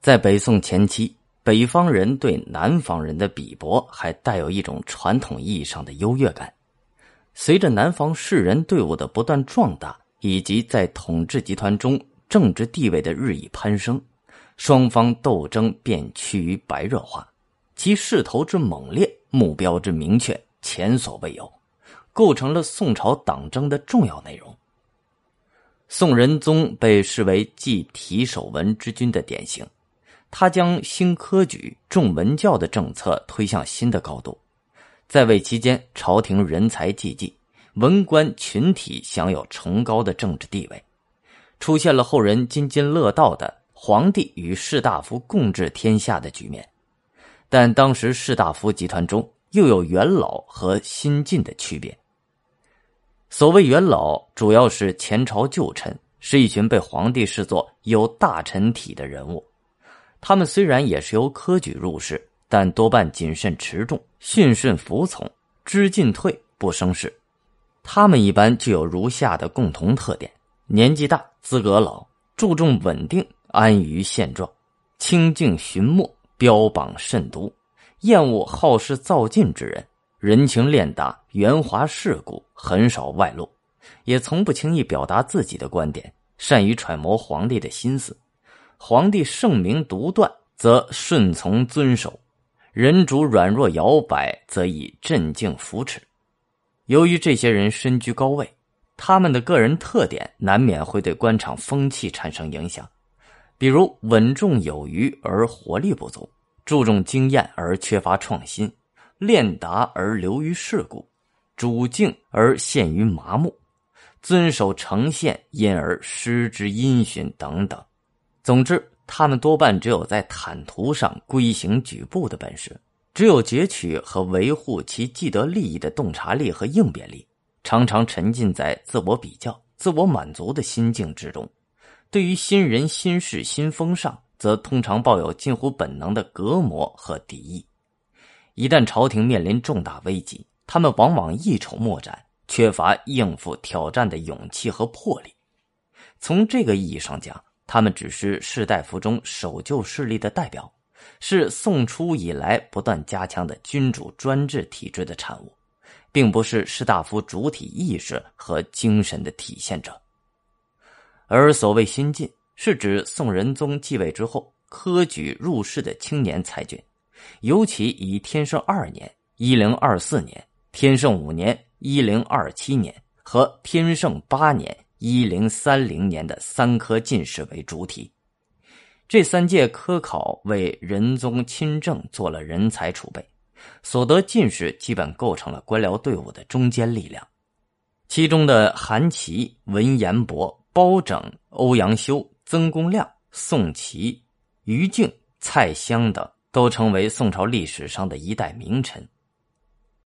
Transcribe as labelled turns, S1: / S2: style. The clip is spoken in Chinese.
S1: 在北宋前期，北方人对南方人的鄙薄还带有一种传统意义上的优越感。随着南方士人队伍的不断壮大，以及在统治集团中政治地位的日益攀升，双方斗争便趋于白热化，其势头之猛烈，目标之明确，前所未有，构成了宋朝党争的重要内容。宋仁宗被视为继体守文之君的典型，他将兴科举、重文教的政策推向新的高度。在位期间，朝廷人才济济，文官群体享有崇高的政治地位，出现了后人津津乐道的皇帝与士大夫共治天下的局面。但当时士大夫集团中又有元老和新进的区别。所谓元老，主要是前朝旧臣，是一群被皇帝视作有大臣体的人物。他们虽然也是由科举入仕，但多半谨慎持重、驯顺服从、知进退不生事。他们一般具有如下的共同特点：年纪大、资格老、注重稳定、安于现状、清静寻默、标榜慎独、厌恶好事造进之人。人情练达，圆滑世故，很少外露，也从不轻易表达自己的观点，善于揣摩皇帝的心思。皇帝圣明独断，则顺从遵守；人主软弱摇摆，则以镇静扶持。由于这些人身居高位，他们的个人特点难免会对官场风气产生影响，比如稳重有余而活力不足，注重经验而缺乏创新。练达而流于世故，主静而陷于麻木，遵守呈现因而失之音讯等等。总之，他们多半只有在坦途上规行矩步的本事，只有攫取和维护其既得利益的洞察力和应变力，常常沉浸在自我比较、自我满足的心境之中。对于新人、新事、新风尚，则通常抱有近乎本能的隔膜和敌意。一旦朝廷面临重大危机，他们往往一筹莫展，缺乏应付挑战的勇气和魄力。从这个意义上讲，他们只是士大夫中守旧势力的代表，是宋初以来不断加强的君主专制体制的产物，并不是士大夫主体意识和精神的体现者。而所谓新进，是指宋仁宗继位之后科举入仕的青年才俊。尤其以天圣二年（一零二四年）、天圣五年（一零二七年）和天圣八年（一零三零年）的三科进士为主体。这三届科考为仁宗亲政做了人才储备，所得进士基本构成了官僚队伍的中坚力量。其中的韩琦、文彦博、包拯、欧阳修、曾公亮、宋祁、于敬、蔡襄等。都成为宋朝历史上的一代名臣。